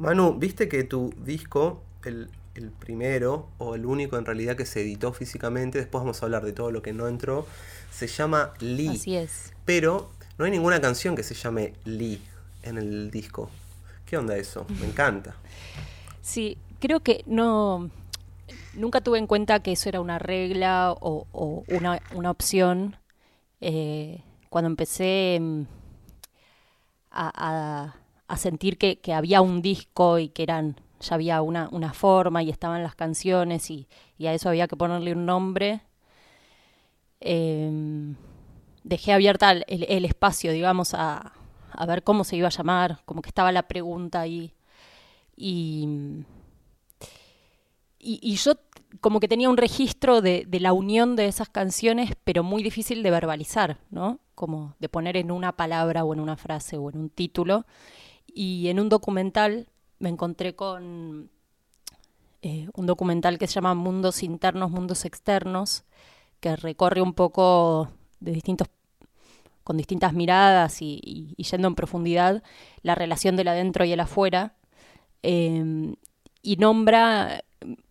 Manu, viste que tu disco, el, el primero, o el único en realidad que se editó físicamente, después vamos a hablar de todo lo que no entró, se llama Lee. Así es. Pero no hay ninguna canción que se llame Lee en el disco. ¿Qué onda eso? Me encanta. Sí, creo que no. Nunca tuve en cuenta que eso era una regla o, o una, una, opción. Eh, cuando empecé mm, a, a, a sentir que, que, había un disco y que eran ya había una, una forma y estaban las canciones y, y, a eso había que ponerle un nombre. Eh, dejé abierta el, el, espacio, digamos, a, a ver cómo se iba a llamar, como que estaba la pregunta ahí. Y, y, y yo como que tenía un registro de, de, la unión de esas canciones, pero muy difícil de verbalizar, ¿no? Como de poner en una palabra o en una frase o en un título. Y en un documental me encontré con eh, un documental que se llama Mundos Internos, Mundos Externos, que recorre un poco de distintos con distintas miradas y, y, yendo en profundidad la relación del adentro y el afuera. Eh, y nombra,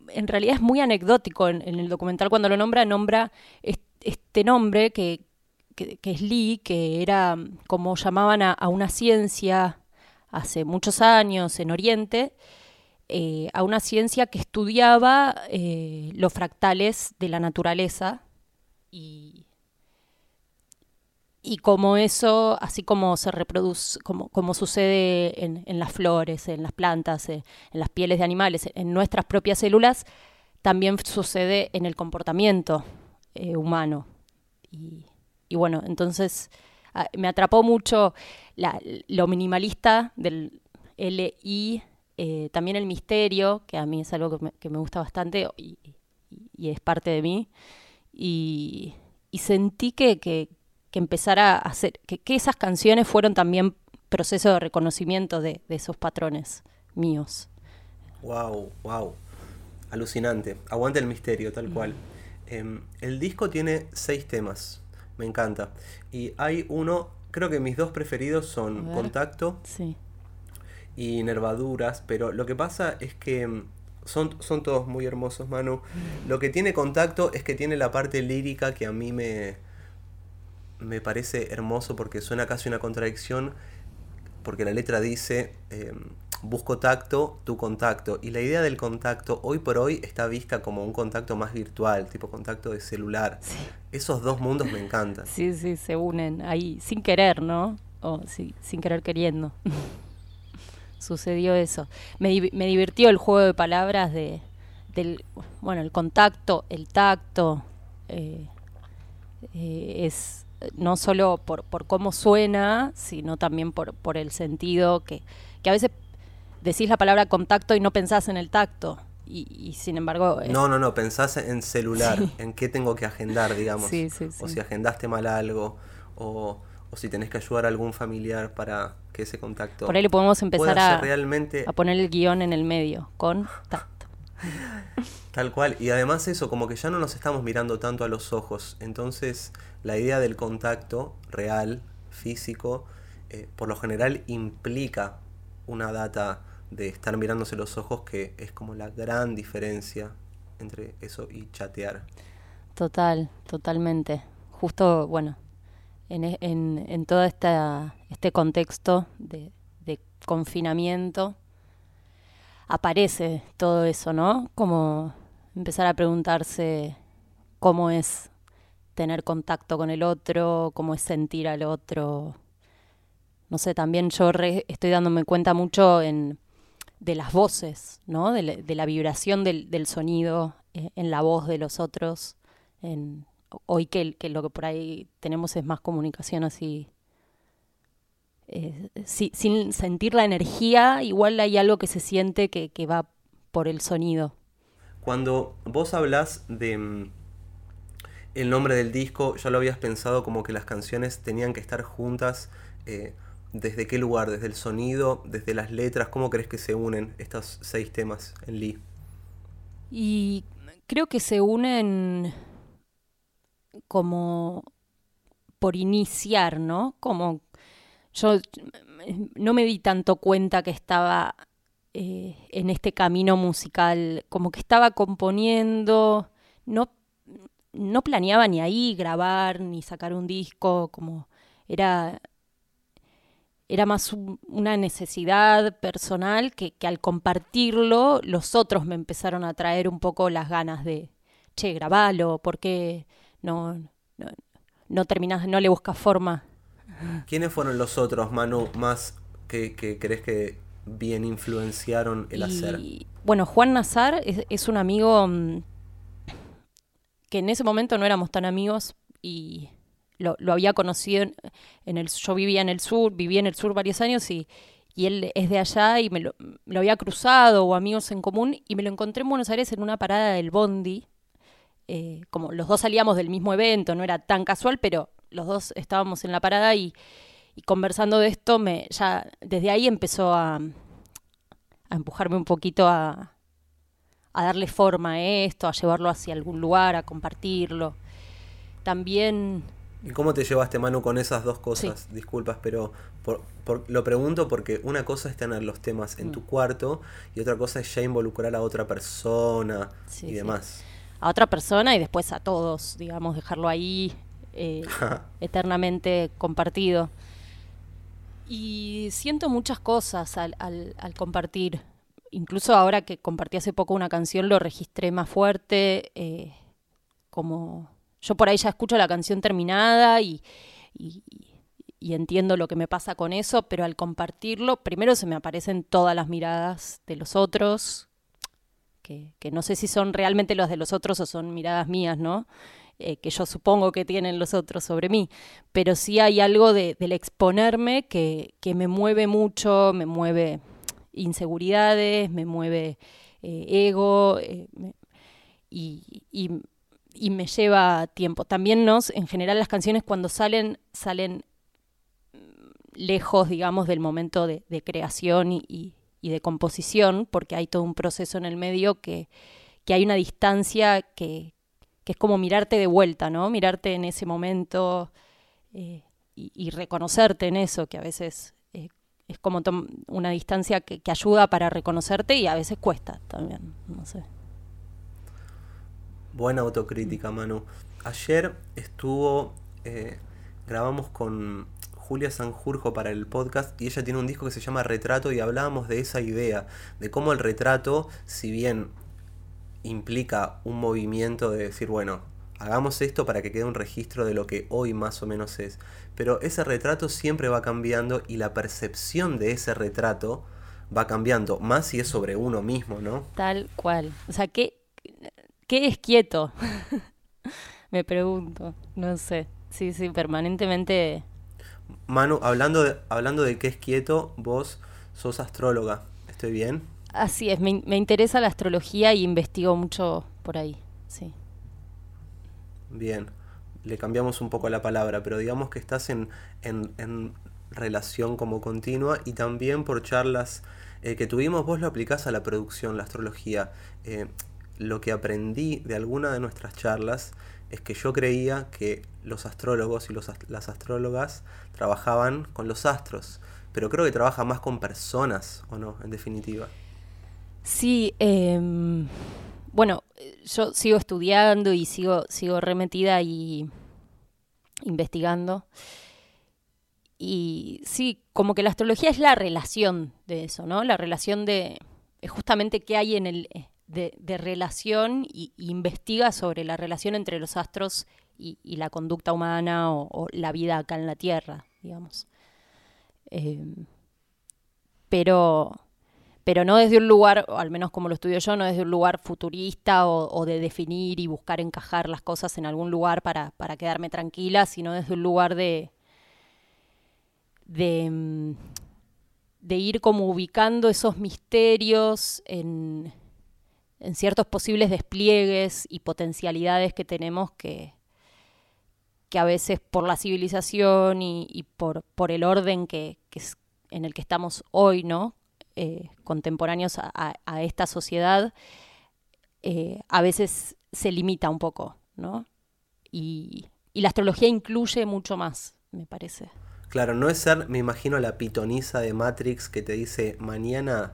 en realidad es muy anecdótico en, en, el documental cuando lo nombra, nombra este nombre que, que, que, es Lee, que era como llamaban a, a una ciencia hace muchos años en Oriente, eh, a una ciencia que estudiaba eh, los fractales de la naturaleza y, y como eso, así como se reproduce, como, como sucede en, en, las flores, en las plantas, en, en, las pieles de animales, en nuestras propias células, también sucede en el comportamiento eh, humano. Y, bueno, entonces me atrapó mucho la, lo minimalista del LI, eh, también el misterio, que a mí es algo que me, que me gusta bastante y, y, es parte de mí. Y, y sentí que, que, que empezara a hacer, que, esas canciones fueron también proceso de reconocimiento de, de esos patrones míos. Wow, wow. Alucinante. Aguante el misterio, tal cual. Eh, el disco tiene seis temas. Me encanta. Y hay uno, creo que mis dos preferidos son Contacto sí. y Nervaduras, pero lo que pasa es que mm, son, son todos muy hermosos, Manu. Lo que tiene Contacto es que tiene la parte lírica que a mí me, me parece hermoso porque suena casi una contradicción, porque la letra dice, eh, busco tacto, tu contacto. Y la idea del contacto hoy por hoy está vista como un contacto más virtual, tipo contacto de celular. Sí. Esos dos mundos me encantan. Sí, sí, se unen ahí sin querer, ¿no? O sí, sin querer queriendo. Sucedió eso. Me, me, divirtió el juego de palabras de, del, bueno, el contacto, el tacto. Eh, eh, es no solo por, por cómo suena, sino también por, por el sentido que, que a veces decís la palabra contacto y no pensás en el tacto. Y, y sin embargo... No, no, no, pensás en celular, sí. en qué tengo que agendar, digamos. Sí, sí, o si agendaste mal algo, o, o, si tenés que ayudar a algún familiar para que ese contacto... Por ahí le podemos empezar a, realmente... a poner el guion en el medio, contacto. Tal cual, y además eso, como que ya no nos estamos mirando tanto a los ojos, entonces la idea del contacto real, físico, eh, por lo general implica una data de estar mirándose los ojos que es como la gran diferencia entre eso y chatear. Total, totalmente. Justo, bueno, en, en, en todo este contexto de, de, confinamiento aparece todo eso, ¿no? Como empezar a preguntarse cómo es tener contacto con el otro, cómo es sentir al otro. No sé, también yo estoy dándome cuenta mucho en de las voces, ¿no? de, la, vibración del, sonido eh, en la voz de los otros. En, hoy que, lo que por ahí tenemos es más comunicación así. Eh, si, sin sentir la energía, igual hay algo que se siente que, que va por el sonido. Cuando vos hablas de mm, el nombre del disco, ya lo habías pensado como que las canciones tenían que estar juntas. Eh, ¿Desde qué lugar? ¿Desde el sonido? ¿Desde las letras? ¿Cómo crees que se unen estos seis temas en Lee? Y creo que se unen como por iniciar, ¿no? Como yo no me di tanto cuenta que estaba eh, en este camino musical, como que estaba componiendo, no, no planeaba ni ahí grabar ni sacar un disco, como era, era más una necesidad personal que, que, al compartirlo los otros me empezaron a traer un poco las ganas de, che, grabalo, ¿por qué no, no, no terminás, no le buscas forma? ¿Quiénes fueron los otros, Manu, más que, que crees que bien influenciaron el hacer? Bueno, Juan Nazar es, un amigo mm, que en ese momento no éramos tan amigos y lo, había conocido en, el yo vivía en el sur, viví en el sur varios años y, y él es de allá y me lo, había cruzado o amigos en común y me lo encontré en Buenos Aires en una parada del Bondi. Eh, como los dos salíamos del mismo evento, no era tan casual, pero los dos estábamos en la parada y, conversando de esto, me, ya desde ahí empezó a, a empujarme un poquito a, a darle forma a esto, a llevarlo hacia algún lugar, a compartirlo. También... ¿Y cómo te llevaste, Manu, con esas dos cosas? Disculpas, pero por, lo pregunto porque una cosa es tener los temas en mm. tu cuarto y otra cosa es ya involucrar a otra persona y demás. A otra persona y después a todos, digamos, dejarlo ahí eh, eternamente compartido. Y siento muchas cosas al, al, compartir. Incluso ahora que compartí hace poco una canción, lo registré más fuerte. Eh, como yo por ahí ya escucho la canción terminada y, y, entiendo lo que me pasa con eso, pero al compartirlo, primero se me aparecen todas las miradas de los otros, que, que no sé si son realmente las de los otros o son miradas mías, ¿no? Eh, que yo supongo que tienen los otros sobre mí, pero sí hay algo de, del exponerme que, que, me mueve mucho, me mueve inseguridades, me mueve eh, ego eh, y, y, me lleva tiempo. También nos, en general las canciones cuando salen, salen lejos, digamos, del momento de, de creación y, y, de composición, porque hay todo un proceso en el medio que, que hay una distancia que, que es como mirarte de vuelta, ¿no? Mirarte en ese momento eh, y, reconocerte en eso, que a veces eh, es como una distancia que, ayuda para reconocerte y a veces cuesta también, no sé. Buena autocrítica, Manu. Ayer estuvo, eh, grabamos con Julia Sanjurjo para el podcast y ella tiene un disco que se llama Retrato y hablábamos de esa idea, de cómo el retrato, si bien implica un movimiento de decir, bueno, hagamos esto para que quede un registro de lo que hoy más o menos es. Pero ese retrato siempre va cambiando y la percepción de ese retrato va cambiando, más si es sobre uno mismo, ¿no? Tal cual. O sea, ¿qué, qué es quieto? Me pregunto, no sé. Sí, sí, permanentemente... Manu, hablando de, hablando de qué es quieto, vos sos astróloga, ¿estoy bien? Así es, me, interesa la astrología y investigo mucho por ahí, sí. Bien, le cambiamos un poco la palabra, pero digamos que estás en, en, relación como continua y también por charlas eh, que tuvimos, vos lo aplicás a la producción, la astrología. Eh, lo que aprendí de alguna de nuestras charlas es que yo creía que los astrólogos y los, las astrólogas trabajaban con los astros, pero creo que trabaja más con personas, ¿o no? En definitiva. Sí, em, bueno, yo sigo estudiando y sigo, sigo remetida y investigando. Y sí, como que la astrología es la relación de eso, ¿no? La relación de justamente qué hay en el de, relación y, investiga sobre la relación entre los astros y, la conducta humana o, la vida acá en la Tierra, digamos. Em, pero pero no desde un lugar, al menos como lo estudio yo, no desde un lugar futurista o, de definir y buscar encajar las cosas en algún lugar para, para quedarme tranquila, sino desde un lugar de, de, mm, de ir como ubicando esos misterios en, en ciertos posibles despliegues y potencialidades que tenemos que, que a veces por la civilización y, por, por el orden que, que en el que estamos hoy, ¿no? Eh, contemporáneos a, esta sociedad, eh, a veces se limita un poco, ¿no? Y, la astrología incluye mucho más, me parece. Claro, no es ser, me imagino, la pitoniza de Matrix que te dice mañana,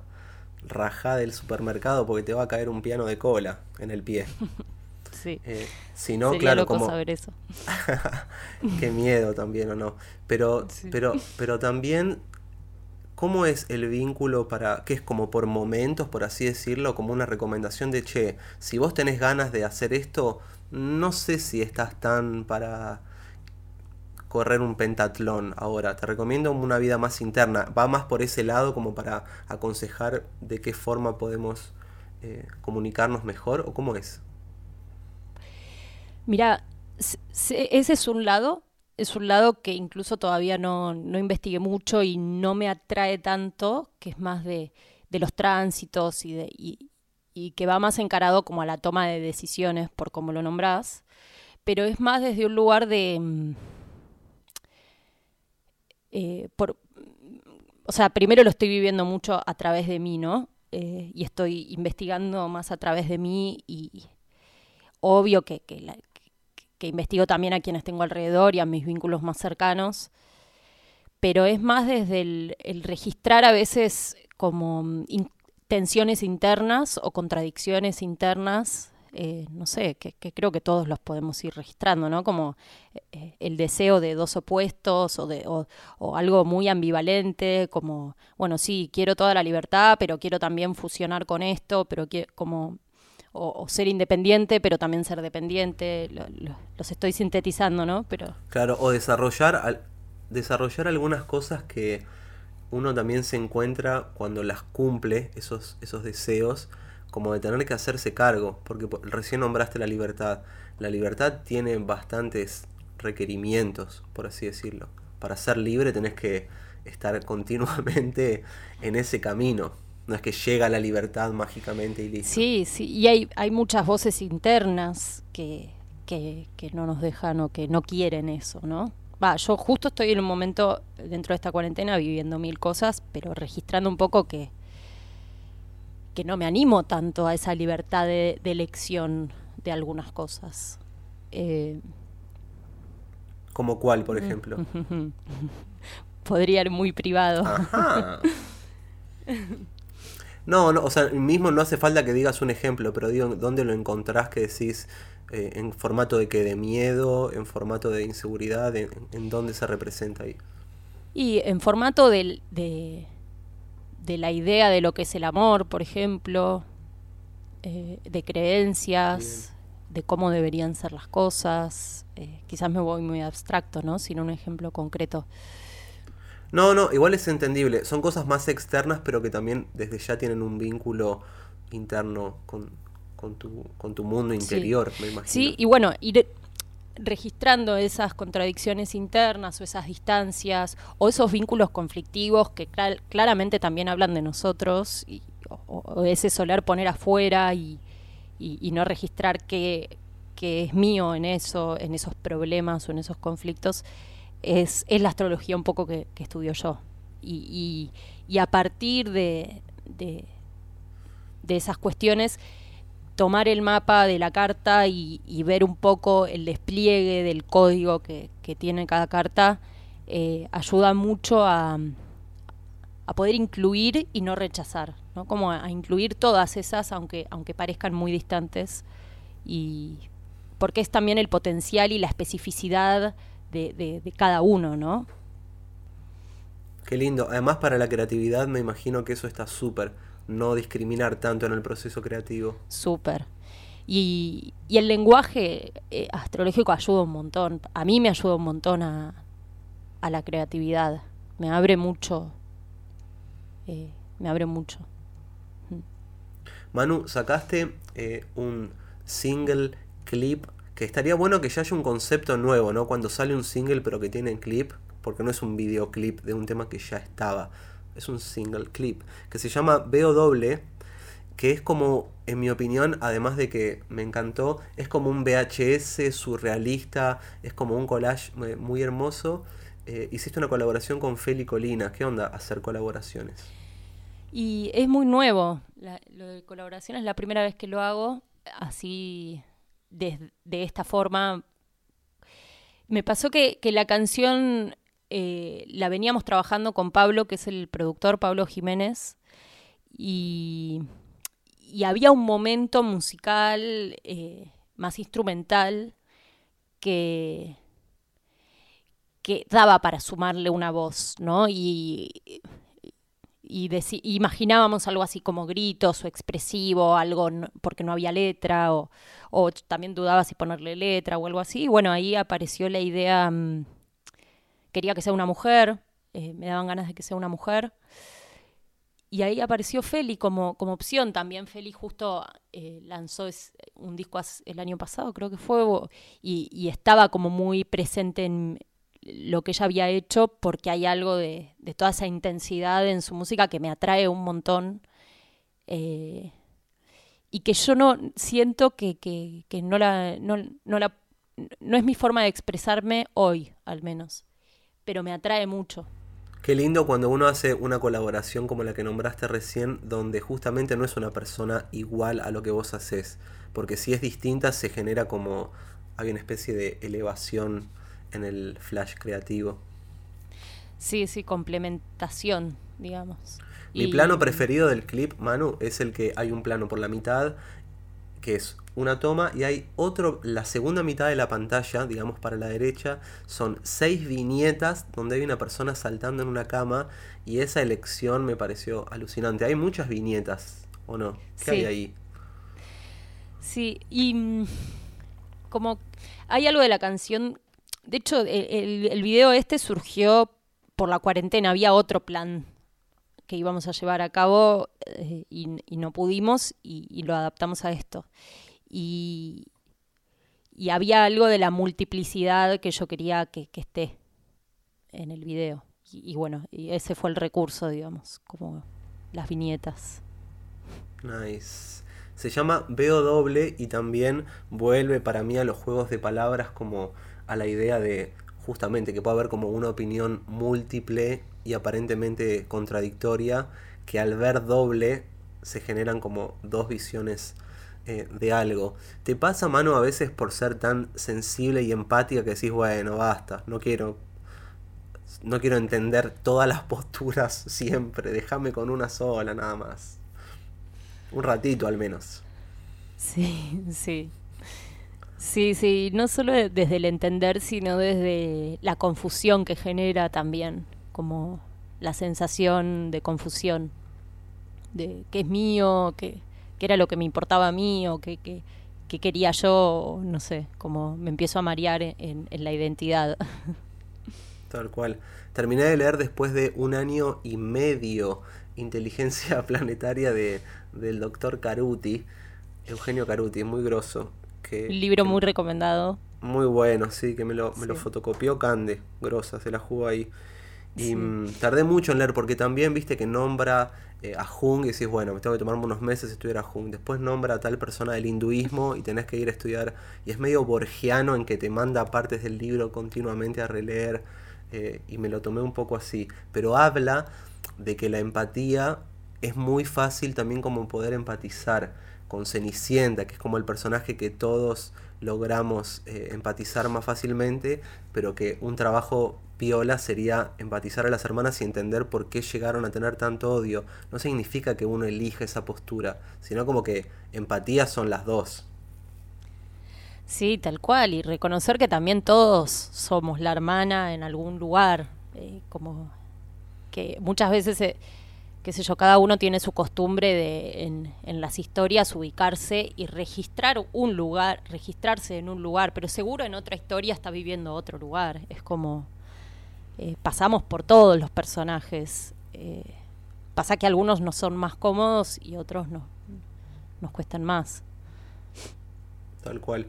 rajá del supermercado porque te va a caer un piano de cola en el pie. Sí. Eh, si no, Sería claro, loco como... saber eso. Qué miedo también, ¿o no? Pero, Sí. pero, pero también, ¿cómo es el vínculo para, que es como por momentos, por así decirlo, como una recomendación de, che, si vos tenés ganas de hacer esto, no sé si estás tan para correr un pentatlón ahora. Te recomiendo una vida más interna. Va más por ese lado como para aconsejar de qué forma podemos eh, comunicarnos mejor o cómo es. Mira, ese es un lado, es un lado que incluso todavía no, no investigué mucho y no me atrae tanto, que es más de, de los tránsitos y, de, y, y que va más encarado como a la toma de decisiones, por como lo nombrás, pero es más desde un lugar de... eh, por, o sea, primero lo estoy viviendo mucho a través de mí, ¿no? Eh, y estoy investigando más a través de mí y obvio que, que, que- investigo también a quienes tengo alrededor y a mis vínculos más cercanos, pero es más desde el, registrar a veces como mm, tensiones internas o contradicciones internas, eh, no sé, que, creo que todos los podemos ir registrando, ¿no? Como eh, el deseo de dos opuestos o, de, o, algo muy ambivalente, como, bueno, sí, quiero toda la libertad, pero quiero también fusionar con esto, pero quiero, como o, ser independiente, pero también ser dependiente. Lo- lo- los estoy sintetizando, ¿no? Pero Claro, o desarrollar, al- desarrollar algunas cosas que uno también se encuentra cuando las cumple, esos, esos deseos, como de tener que hacerse cargo, porque po- recién nombraste la libertad. La libertad tiene bastantes requerimientos, por así decirlo. Para ser libre tenés que estar continuamente en ese camino. No es que llega la libertad mágicamente y listo. sí, sí, y hay, hay muchas voces internas que, que, que no nos dejan o que no quieren eso, ¿no? Va, yo justo estoy en un momento dentro de esta cuarentena viviendo mil cosas, pero registrando un poco que, que no me animo tanto a esa libertad de, de elección de algunas cosas. Eh, Como cuál, por ejemplo. podría ir muy privado. Ajá. No, no, o sea, mismo no hace falta que digas un ejemplo, pero digo, ¿dónde lo encontrás que decís eh, en formato de que de miedo, en formato de inseguridad, en, en dónde se representa ahí? Y en formato de, de la idea de lo que es el amor, por ejemplo, eh, de creencias, de cómo deberían ser las cosas. eh, quizás me voy muy abstracto, ¿no? Sin un ejemplo concreto. No, no, igual es entendible. Son cosas más externas, pero que también desde ya tienen un vínculo interno con, con tu, con tu mundo Sí. interior, me imagino. Sí, y bueno, ir registrando esas contradicciones internas o esas distancias o esos vínculos conflictivos que clar- claramente también hablan de nosotros o, ese soler poner afuera y, no registrar qué, qué es mío en eso, en esos problemas o en esos conflictos, es, la astrología un poco que, que estudio yo. Y, a partir de esas cuestiones, tomar el mapa de la carta y, ver un poco el despliegue del código que, tiene cada carta, eh, ayuda mucho a, poder incluir y no rechazar, ¿no? Como a, a incluir todas esas, aunque, aunque parezcan muy distantes, y porque es también el potencial y la especificidad de, de- de cada uno, ¿no? Qué lindo. Además, para la creatividad me imagino que eso está súper. No discriminar tanto en el proceso creativo. Súper. Y, y el lenguaje eh, astrológico ayuda un montón. A mí me ayuda un montón a, a la creatividad. Me abre mucho. eh, me abre mucho. Manu, sacaste eh, un single clip que estaría bueno que ya haya un concepto nuevo, ¿no? Cuando sale un single pero que tiene clip, porque no es un videoclip de un tema que ya estaba, es un single clip, que se llama Veo Doble, que es como, en mi opinión, además de que me encantó, es como un VHS surrealista, es como un collage eh, muy hermoso. Eh, hiciste una colaboración con Feli Colina, ¿qué onda hacer colaboraciones? Y es muy nuevo. La- lo de colaboración es la primera vez que lo hago así de, de esta forma. Me pasó que, que la canción eh, la veníamos trabajando con Pablo, que es el productor, Pablo Jiménez, y, había un momento musical eh, más instrumental que, que daba para sumarle una voz, ¿no? Y, y imaginábamos algo así como gritos o expresivo, algo porque no había letra, o, o, también dudaba si ponerle letra o algo así. Y bueno, ahí apareció la idea, mm, quería que sea una mujer, eh, me daban ganas de que sea una mujer. Y ahí apareció Feli como, como opción. También Feli justo eh, lanzó un disco el año pasado, creo que fue, y, estaba como muy presente en lo que ella había hecho porque hay algo de, toda esa intensidad en su música que me atrae un montón. Eh, y que yo no siento que, no, la, no, la, no es mi forma de expresarme hoy, al menos, pero me atrae mucho. Qué lindo cuando uno hace una colaboración como la que nombraste recién, donde justamente no es una persona igual a lo que vos haces, porque si es distinta se genera como hay una especie de elevación en el flash creativo. Sí, sí, complementación, digamos. Mi plano preferido del clip, Manu, es el que hay un plano por la mitad que es una toma y hay otro, la segunda mitad de la pantalla, digamos para la derecha, son seis viñetas donde hay una persona saltando en una cama y esa elección me pareció alucinante. Hay muchas viñetas, ¿o no? ¿Qué hay ahí? Sí, y mm, como hay algo de la canción, de hecho el, el video este surgió por la cuarentena, había otro plan que íbamos a llevar a cabo eh, y, no pudimos y, lo adaptamos a esto. Y, había algo de la multiplicidad que yo quería que, esté en el video. Y, bueno, y ese fue el recurso, digamos, como las viñetas. Nice. Se llama Veo Doble y también vuelve para mí a los juegos de palabras como a la idea de justamente que pueda haber como una opinión múltiple y aparentemente contradictoria, que al ver doble se generan como dos visiones eh, de algo. ¿Te pasa, mano, a veces por ser tan sensible y empática que decís, bueno, basta, no quiero, no quiero entender todas las posturas siempre, déjame con una sola nada más? Un ratito al menos. Sí, sí. Sí, sí, no solo desde el entender, sino desde la confusión que genera también, como la sensación de confusión, de qué es mío, qué, era lo que me importaba a mí o qué, quería yo, no sé, como me empiezo a marear en, la identidad. Tal cual. Terminé de leer después de un año y medio Inteligencia Planetaria de, del doctor Caruti, Eugenio Caruti, muy grosso. Un libro muy recomendado. Muy bueno, sí, que me lo, me lo fotocopió Cande, grosa, se la jugó ahí. Y mm, tardé mucho en leer porque también viste que nombra eh, a Jung y decís, bueno, me tengo que tomarme unos meses estudiar a Jung. Después nombra a tal persona del hinduismo y tenés que ir a estudiar. Y es medio borgiano en que te manda partes del libro continuamente a releer. Eh, y me lo tomé un poco así. Pero habla de que la empatía es muy fácil también como poder empatizar con Cenicienta, que es como el personaje que todos logramos eh, empatizar más fácilmente, pero que un trabajo piola sería empatizar a las hermanas y entender por qué llegaron a tener tanto odio. No significa que uno elija esa postura, sino como que empatía son las dos. Sí, tal cual, y reconocer que también todos somos la hermana en algún lugar, eh, como que muchas veces... se qué sé yo, cada uno tiene su costumbre de en, en, las historias ubicarse y registrar un lugar, registrarse en un lugar, pero seguro en otra historia está viviendo otro lugar. Es como eh, pasamos por todos los personajes. Eh, pasa que algunos no son más cómodos y otros no, nos cuestan más. Tal cual.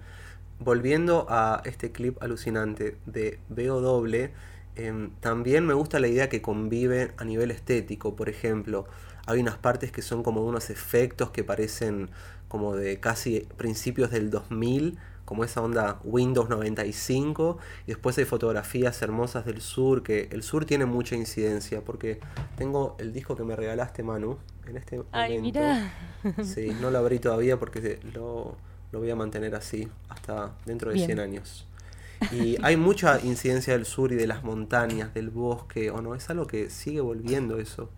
Volviendo a este clip alucinante de Veo Doble, Em, también me gusta la idea que convive a nivel estético, por ejemplo, hay unas partes que son como unos efectos que parecen como de casi principios del 2000, como esa onda Windows 95, y después hay fotografías hermosas del sur, que el sur tiene mucha incidencia, porque tengo el disco que me regalaste, Manu, en este Ay, Mira. Sí, no lo abrí todavía porque lo, voy a mantener así hasta dentro de 100 años. Y hay mucha incidencia del sur y de las montañas, del bosque, ¿o no? Es algo que sigue volviendo eso.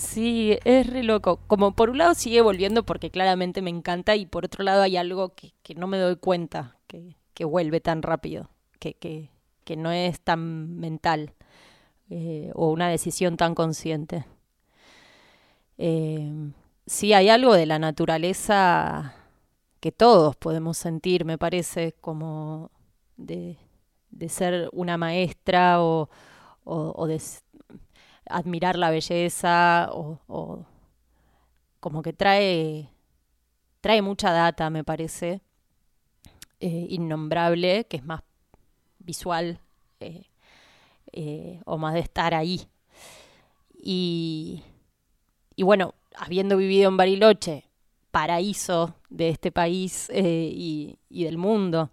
Sí, es re loco. Como por un lado sigue volviendo porque claramente me encanta y por otro lado hay algo que, que no me doy cuenta, que, que vuelve tan rápido, que, que, que no es tan mental eh, o una decisión tan consciente. Eh, sí, hay algo de la naturaleza que todos podemos sentir, me parece, como de, de ser una maestra o, o, o de admirar la belleza o, como que trae, trae mucha data, me parece, eh, innombrable, que es más visual eh, eh, o más de estar ahí. Y, y bueno, habiendo vivido en Bariloche, paraíso de este país y, y del mundo,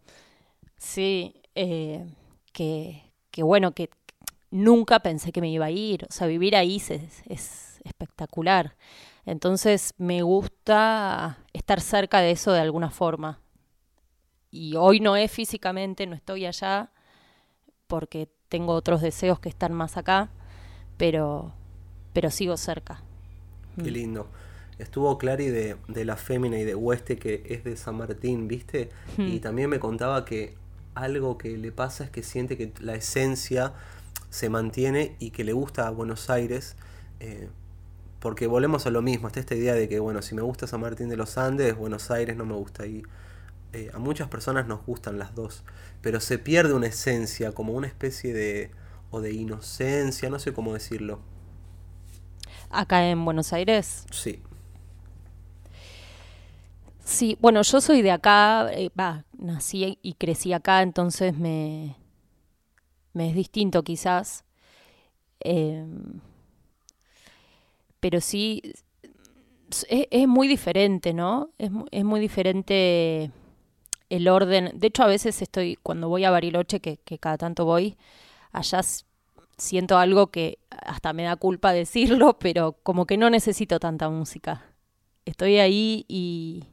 sí, que bueno, que nunca pensé que me iba a ir. O sea, vivir ahí es, es espectacular. Entonces me gusta estar cerca de eso de alguna forma. Y hoy no es físicamente, no estoy allá, porque tengo otros deseos que están más acá, pero, pero sigo cerca. Qué Mm. lindo. Estuvo Clary de, de La Fémina y de Hueste, que es de San Martín, ¿viste? Y Mm. también me contaba que algo que le pasa es que siente que la esencia se mantiene y que le gusta a Buenos Aires, eh, porque volvemos a lo mismo, está esta idea de que, bueno, si me gusta San Martín de los Andes, Buenos Aires no me gusta. Y eh, a muchas personas nos gustan las dos, pero se pierde una esencia, como una especie de, o de inocencia, no sé cómo decirlo. Acá en Buenos Aires, Sí, Sí, bueno, yo soy de acá, eh, va, nací y crecí acá, entonces me, me es distinto quizás. Em, pero sí, es, muy diferente, ¿no? Es, es muy diferente el orden. De hecho, a veces estoy, cuando voy a Bariloche, que, que cada tanto voy, allá siento algo que hasta me da culpa decirlo, pero como que no necesito tanta música. Estoy ahí y,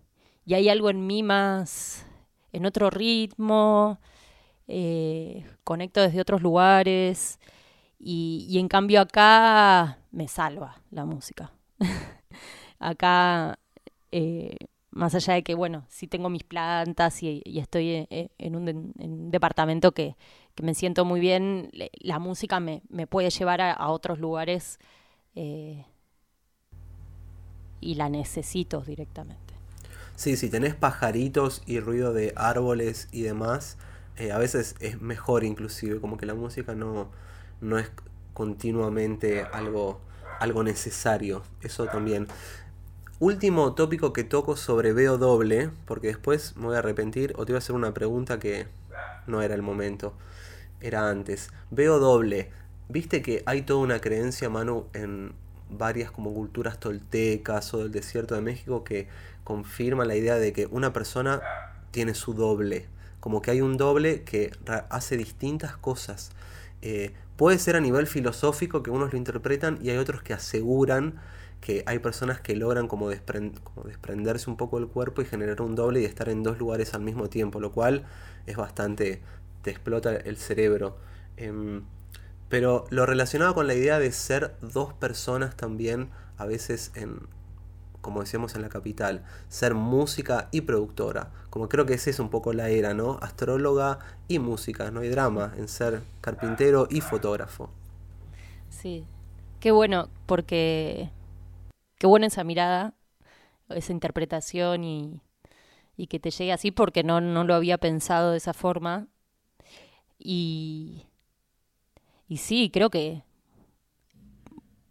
y hay algo en mí más, en otro ritmo, eh, conecto desde otros lugares y, y en cambio acá me salva la música. Acá, eh, más allá de que, bueno, sí tengo mis plantas y, estoy en, en un, de- en un departamento que, que me siento muy bien, la música me, me puede llevar a, otros lugares eh, y la necesito directamente. Sí, si tenés pajaritos y ruido de árboles y demás, eh, a veces es mejor inclusive, como que la música no, no es continuamente algo, algo necesario, eso también. Último tópico que toco sobre veo doble, porque después me voy a arrepentir o te voy a hacer una pregunta que no era el momento, era antes. Veo doble, viste que hay toda una creencia, Manu, en varias como culturas toltecas o del desierto de México que confirma la idea de que una persona tiene su doble, como que hay un doble que hace distintas cosas. Eh, puede ser a nivel filosófico que unos lo interpretan y hay otros que aseguran que hay personas que logran como desprenderse un poco del cuerpo y generar un doble y estar en dos lugares al mismo tiempo, lo cual es bastante, te explota el cerebro. Em, pero lo relacionado con la idea de ser dos personas también, a veces en, como decíamos en la capital, ser música y productora. Como creo que esa es un poco la era, ¿no? Astróloga y música, no hay drama en ser carpintero y fotógrafo. Sí, qué bueno, porque qué buena esa mirada, esa interpretación y, y que te llegue así, porque no, no lo había pensado de esa forma. Y, y sí, creo que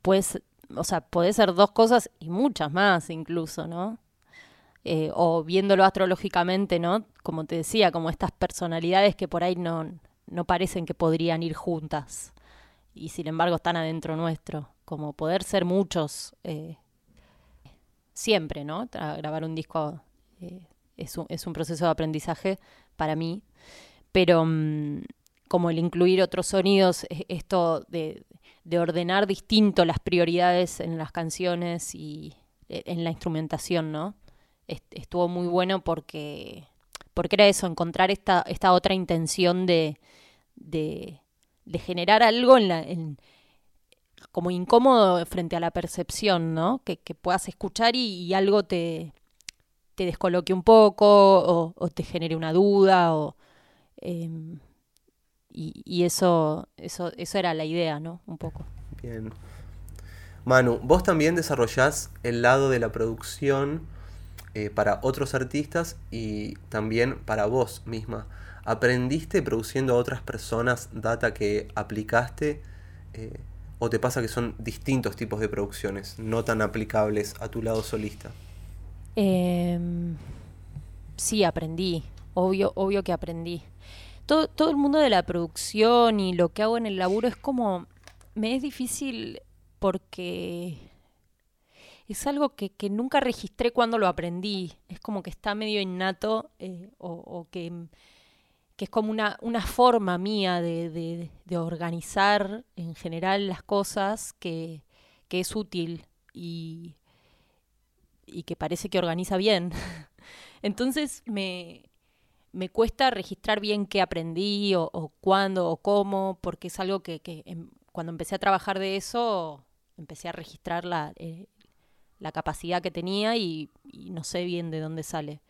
puedes, o sea, puede ser dos cosas y muchas más incluso, ¿no? Eh, o viéndolo astrológicamente, ¿no? Como te decía, como estas personalidades que por ahí no, no parecen que podrían ir juntas y sin embargo están adentro nuestro, como poder ser muchos eh, siempre, ¿no? Grabar un disco eh, es, un, es un proceso de aprendizaje para mí, pero mm, como el incluir otros sonidos, esto de, de ordenar distinto las prioridades en las canciones y eh, en la instrumentación, ¿no? Est- Estuvo muy bueno porque, porque era eso, encontrar esta, esta otra intención de, de, generar algo en la, en- como incómodo frente a la percepción, ¿no? Que, puedas escuchar y, algo te, te, descoloque un poco o, te genere una duda o... Em, y, eso, eso, eso era la idea, ¿no? Un poco. Bien. Manu, vos también desarrollás el lado de la producción eh, para otros artistas y también para vos misma. ¿Aprendiste produciendo a otras personas data que aplicaste? Eh, ¿O te pasa que son distintos tipos de producciones, no tan aplicables a tu lado solista? Em, sí, aprendí. Obvio, obvio que aprendí. Todo, todo el mundo de la producción y lo que hago en el laburo es como. Me es difícil porque es algo que, nunca registré cuando lo aprendí. Es como que está medio innato eh, o, que que es como una, una forma mía de, organizar en general las cosas que, es útil y, y, que parece que organiza bien. Entonces me, me cuesta registrar bien qué aprendí o, cuándo o cómo, porque es algo que, em, cuando empecé a trabajar de eso, empecé a registrar la, eh, la capacidad que tenía y, no sé bien de dónde sale.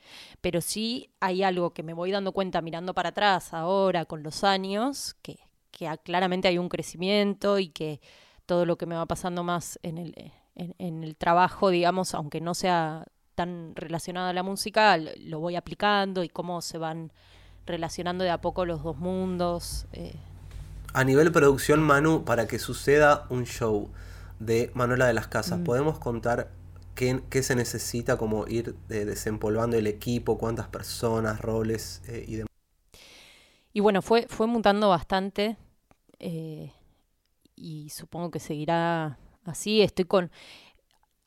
Pero sí hay algo que me voy dando cuenta mirando para atrás ahora con los años, que, claramente hay un crecimiento y que todo lo que me va pasando más en el, en, el trabajo, digamos, aunque no sea tan relacionado a la música, lo voy aplicando y cómo se van relacionando de a poco los dos mundos. Eh. A nivel producción, Manu, para que suceda un show de Manuela de las Casas, mm. ¿podemos contar qué, se necesita como ir eh, desempolvando el equipo, cuántas personas, roles eh, y demás. Y bueno, fue, fue mutando bastante y supongo que seguirá así. Estoy con...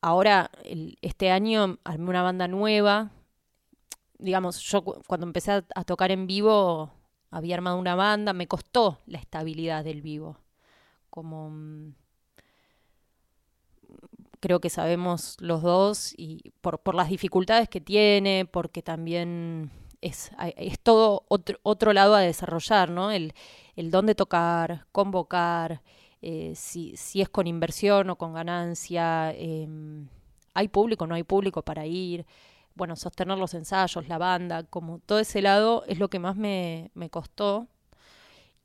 Ahora, este año armé una banda nueva. Digamos, yo cuando empecé a, tocar en vivo había armado una banda, me costó la estabilidad del vivo. Como mm, creo que sabemos los dos, y por, las dificultades que tiene, porque también es, es todo otro, lado a desarrollar, ¿no? El dónde tocar, convocar, eh, si, si es con inversión o con ganancia, em, hay público, no hay público para ir, bueno, sostener los ensayos, la banda, como todo ese lado es lo que más me, me costó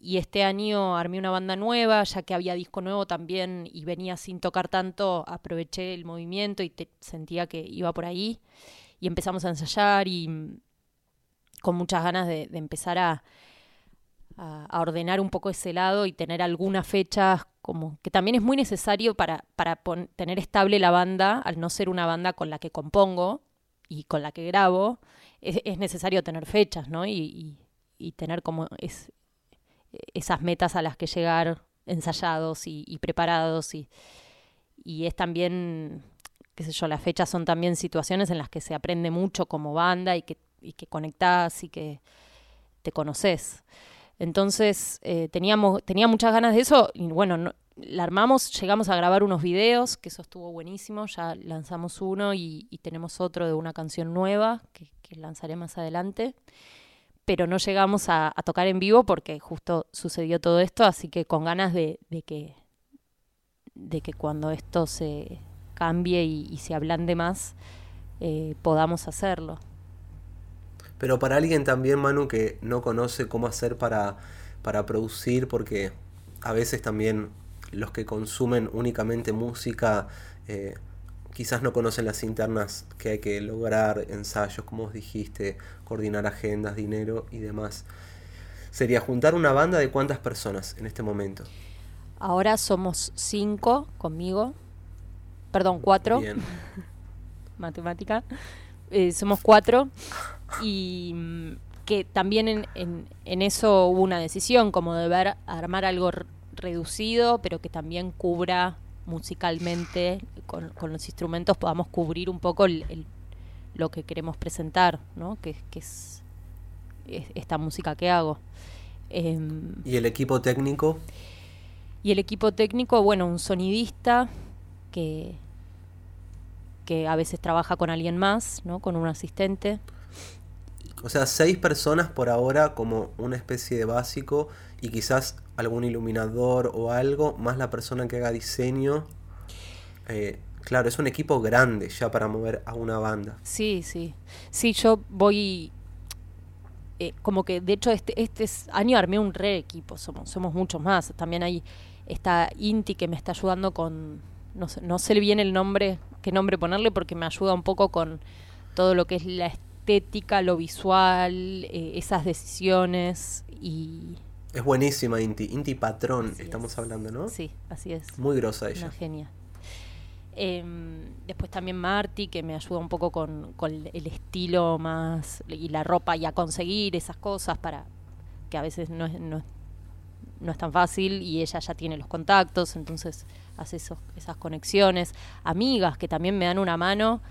y este año armé una banda nueva, ya que había disco nuevo también y venía sin tocar tanto, aproveché el movimiento y sentía que iba por ahí. Y empezamos a ensayar y mm, con muchas ganas de, empezar a, ordenar un poco ese lado y tener algunas fechas como que también es muy necesario para, para tener estable la banda, al no ser una banda con la que compongo y con la que grabo, es, necesario tener fechas, ¿no? Y, y tener como es, esas metas a las que llegar ensayados y, preparados y, y, es también, qué sé yo, las fechas son también situaciones en las que se aprende mucho como banda y que, y que conectás y que te conoces. Entonces eh, teníamos, tenía muchas ganas de eso y bueno, la armamos, llegamos a grabar unos videos, que eso estuvo buenísimo, ya lanzamos uno y, tenemos otro de una canción nueva que, lanzaré más adelante pero no llegamos a, tocar en vivo porque justo sucedió todo esto, así que con ganas de, que, de que cuando esto se cambie y, se ablande más, eh, podamos hacerlo. Pero para alguien también, Manu, que no conoce cómo hacer para, para producir, porque a veces también los que consumen únicamente música eh, quizás no conocen las internas que hay que lograr, ensayos, como os dijiste, coordinar agendas, dinero y demás. Sería juntar una banda de cuántas personas en este momento. Ahora somos cinco conmigo. Perdón, cuatro. Bien. Matemática. Eh, somos cuatro. Y que también en, en, eso hubo una decisión, como de ver armar algo reducido, pero que también cubra musicalmente, con, los instrumentos, podamos cubrir un poco lo que queremos presentar, ¿no? que, es, esta música que hago. Em, ¿Y el equipo técnico? Y el equipo técnico, bueno, un sonidista que, que a veces trabaja con alguien más, ¿no? con un asistente. O sea, seis personas por ahora como una especie de básico y quizás algún iluminador o algo, más la persona que haga diseño. Eh, claro, es un equipo grande ya para mover a una banda. Sí, sí. Sí, yo voy... Eh, como que, de hecho, este, este año armé un re equipo, somos, somos muchos más. También hay esta Inti que me está ayudando con... No sé, no sé bien el nombre, qué nombre ponerle, porque me ayuda un poco con todo lo que es la lo visual, eh, esas decisiones y... Es buenísima Inti, Inti Patrón estamos hablando, ¿no? Sí, así es. Muy grosa ella. Una genia. Em, después también Marty, que me ayuda un poco con, el estilo más y la ropa y a conseguir esas cosas para que a veces no es, no, no es tan fácil y ella ya tiene los contactos, entonces hace esos, esas conexiones. Amigas que también me dan una mano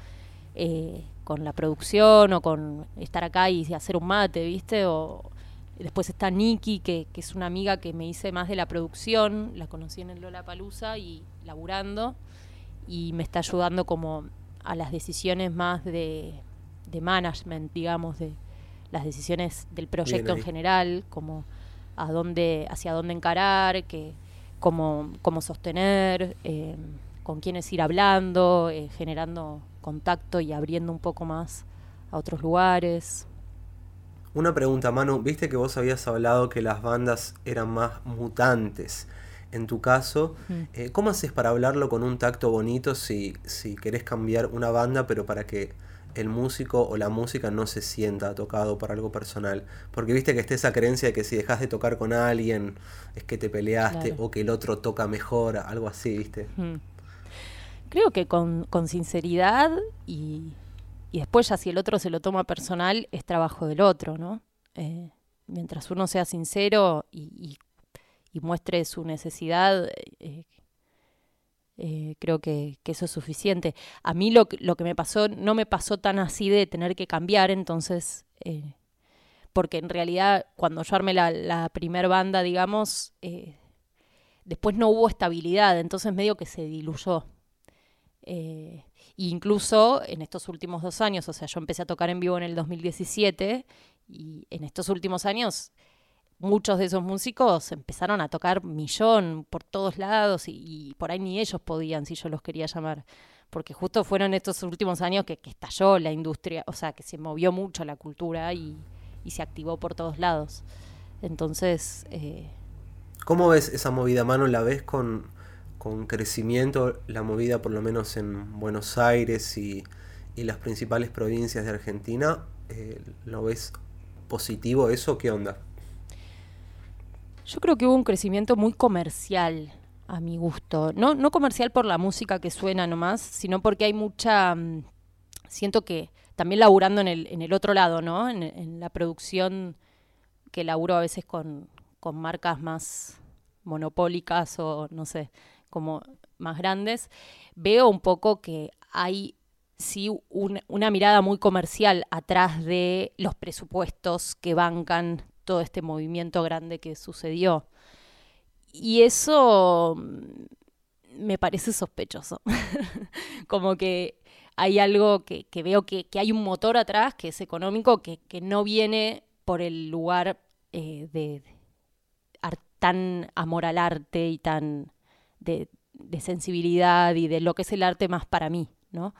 eh, con la producción o con estar acá y hacer un mate, ¿viste? O, después está Nikki, que, que, es una amiga que me hice más de la producción, la conocí en el Lola Palusa y laburando, y me está ayudando como a las decisiones más de, de management, digamos, de las decisiones del proyecto en general, como a dónde, hacia dónde encarar, que, cómo, cómo sostener, eh, con quiénes ir hablando, eh, generando contacto y abriendo un poco más a otros lugares. Una pregunta, Manu, viste que vos habías hablado que las bandas eran más mutantes. En tu caso, mm. eh, ¿cómo haces para hablarlo con un tacto bonito si, si querés cambiar una banda, pero para que el músico o la música no se sienta tocado por algo personal? Porque viste que está esa creencia de que si dejas de tocar con alguien es que te peleaste o que el otro toca mejor, algo así, ¿viste? Mm creo que con, sinceridad y, después ya si el otro se lo toma personal es trabajo del otro, ¿no? Eh, mientras uno sea sincero y, muestre su necesidad, eh, eh, creo que, eso es suficiente. A mí lo, que me pasó no me pasó tan así de tener que cambiar, entonces, porque en realidad cuando yo armé la, la primer banda, digamos, después no hubo estabilidad, entonces medio que se diluyó. Eh, incluso en estos últimos dos años, o sea, yo empecé a tocar en vivo en el 2017 y en estos últimos años muchos de esos músicos empezaron a tocar millón por todos lados y, por ahí ni ellos podían si yo los quería llamar. Porque justo fueron estos últimos años que, estalló la industria, o sea, que se movió mucho la cultura y, se activó por todos lados. Entonces... Eh, ¿Cómo ves esa movida, mano? ¿La ves con, con crecimiento la movida por lo menos en Buenos Aires y, las principales provincias de Argentina. Eh, ¿Lo ves positivo eso? ¿Qué onda? Yo creo que hubo un crecimiento muy comercial a mi gusto. No, no comercial por la música que suena nomás, sino porque hay mucha... Mm, siento que también laburando en el, en el otro lado, ¿no? En, la producción que laburo a veces con, con marcas más monopólicas o no sé, como más grandes, veo un poco que hay sí una mirada muy comercial atrás de los presupuestos que bancan todo este movimiento grande que sucedió. Y eso mm, me parece sospechoso. como que hay algo que, veo que, hay un motor atrás que es económico, que, no viene por el lugar eh, de, tan amor al arte y tan de, sensibilidad y de lo que es el arte más para mí, ¿no?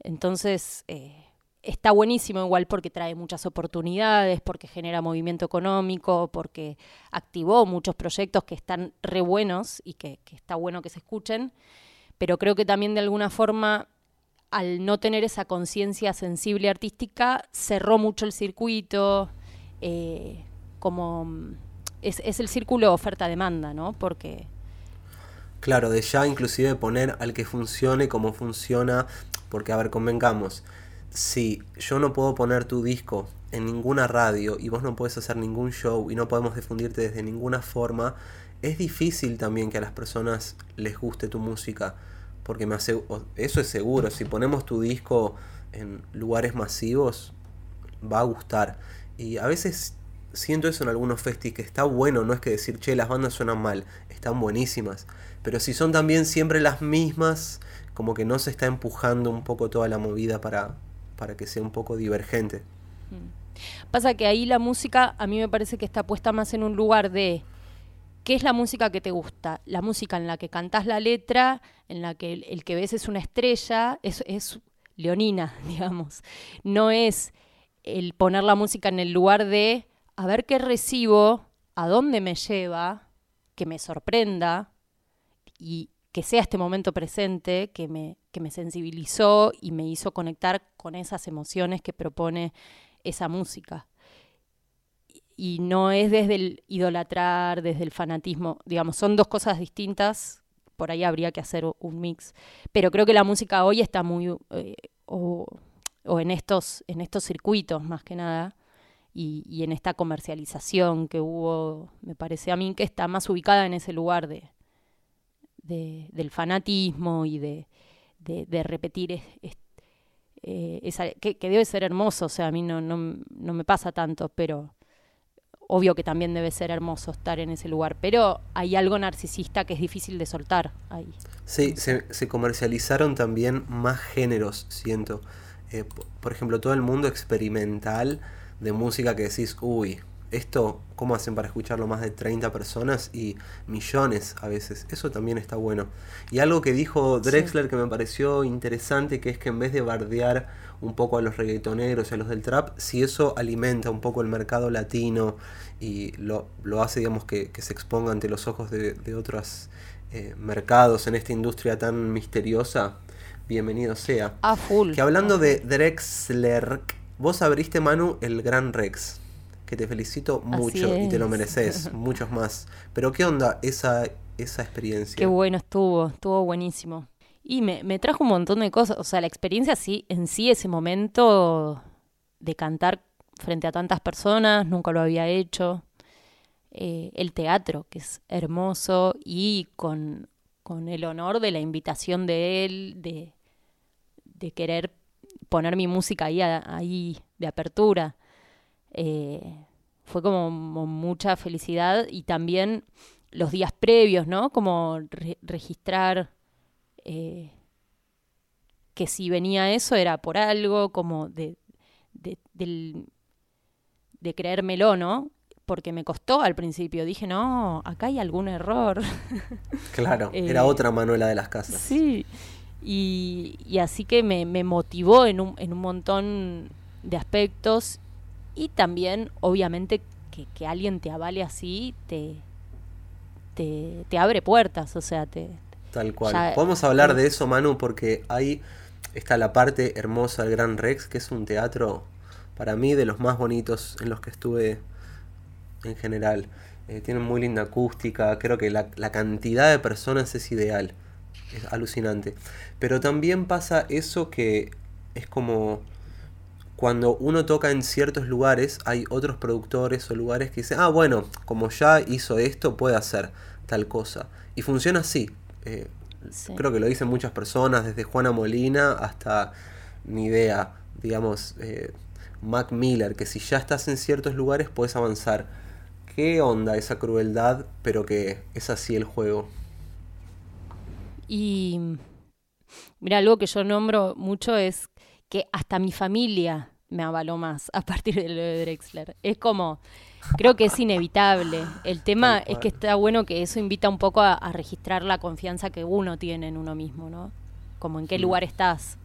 Entonces, eh, está buenísimo igual porque trae muchas oportunidades, porque genera movimiento económico, porque activó muchos proyectos que están re buenos y que, está bueno que se escuchen, pero creo que también de alguna forma, al no tener esa conciencia sensible artística, cerró mucho el circuito, eh, como es, es el círculo oferta-demanda, ¿no? Porque Claro, de ya inclusive poner al que funcione como funciona, porque a ver, convengamos, si yo no puedo poner tu disco en ninguna radio y vos no puedes hacer ningún show y no podemos difundirte desde ninguna forma, es difícil también que a las personas les guste tu música, porque me eso es seguro, si ponemos tu disco en lugares masivos, va a gustar. Y a veces siento eso en algunos festis, que está bueno, no es que decir, che, las bandas suenan mal, están buenísimas pero si son también siempre las mismas, como que no se está empujando un poco toda la movida para, para que sea un poco divergente. Mm. Pasa que ahí la música a mí me parece que está puesta más en un lugar de ¿qué es la música que te gusta? La música en la que cantás la letra, en la que el, que ves es una estrella, es, es leonina, digamos. No es el poner la música en el lugar de a ver qué recibo, a dónde me lleva, que me sorprenda y que sea este momento presente que me, que me sensibilizó y me hizo conectar con esas emociones que propone esa música. Y no es desde el idolatrar, desde el fanatismo, digamos, son dos cosas distintas, por ahí habría que hacer un mix. Pero creo que la música hoy está muy, eh, o, en, estos, en estos circuitos más que nada, y, en esta comercialización que hubo, me parece a mí que está más ubicada en ese lugar de, del fanatismo y de, repetir eh, esa, que, debe ser hermoso, o sea, a mí no, no, no, me pasa tanto, pero obvio que también debe ser hermoso estar en ese lugar, pero hay algo narcisista que es difícil de soltar ahí. Sí, se, se comercializaron también más géneros, siento. Eh, por ejemplo, todo el mundo experimental de música que decís, uy, esto, ¿cómo hacen para escucharlo más de 30 personas y millones a veces? Eso también está bueno. Y algo que dijo Drexler que me pareció interesante, que es que en vez de bardear un poco a los reggaetoneros y a los del trap, si eso alimenta un poco el mercado latino y lo, lo hace, digamos, que, se exponga ante los ojos de, otros eh, mercados en esta industria tan misteriosa, bienvenido sea. A full. Que hablando de Drexler, vos abriste, Manu, el Gran Rex que te felicito mucho y te lo mereces, muchos más. Pero ¿qué onda esa, esa experiencia? Qué bueno estuvo, estuvo buenísimo. Y me, me trajo un montón de cosas, o sea, la experiencia sí, en sí, ese momento de cantar frente a tantas personas, nunca lo había hecho. Eh, el teatro, que es hermoso, y con, con, el honor de la invitación de él, de, de querer poner mi música ahí, ahí de apertura. Eh, fue como mucha felicidad y también los días previos, ¿no? Como registrar eh, que si venía eso era por algo, como de, de, de creérmelo, ¿no? Porque me costó al principio. Dije, no, acá hay algún error. Claro, era eh, otra Manuela de las casas. Sí, y, y así que me, me motivó en un, en un montón de aspectos y también, obviamente, que, alguien te avale así te, te, abre puertas, o sea, te... Tal cual. Podemos hablar de eso, Manu, porque ahí está la parte hermosa del Gran Rex, que es un teatro, para mí, de los más bonitos en los que estuve en general. Eh, tiene muy linda acústica, creo que la, la cantidad de personas es ideal, es alucinante. Pero también pasa eso que es como cuando uno toca en ciertos lugares, hay otros productores o lugares que dicen, ah, bueno, como ya hizo esto, puede hacer tal cosa. Y funciona así. Eh, creo que lo dicen muchas personas, desde Juana Molina hasta, ni idea, digamos, eh, Mac Miller, que si ya estás en ciertos lugares puedes avanzar. ¿Qué onda esa crueldad, pero que es así el juego? Y mira, algo que yo nombro mucho es que hasta mi familia me avaló más a partir de lo de Drexler. Es como, creo que es inevitable. El tema es que está bueno que eso invita un poco a, registrar la confianza que uno tiene en uno mismo, ¿no? Como en qué lugar estás.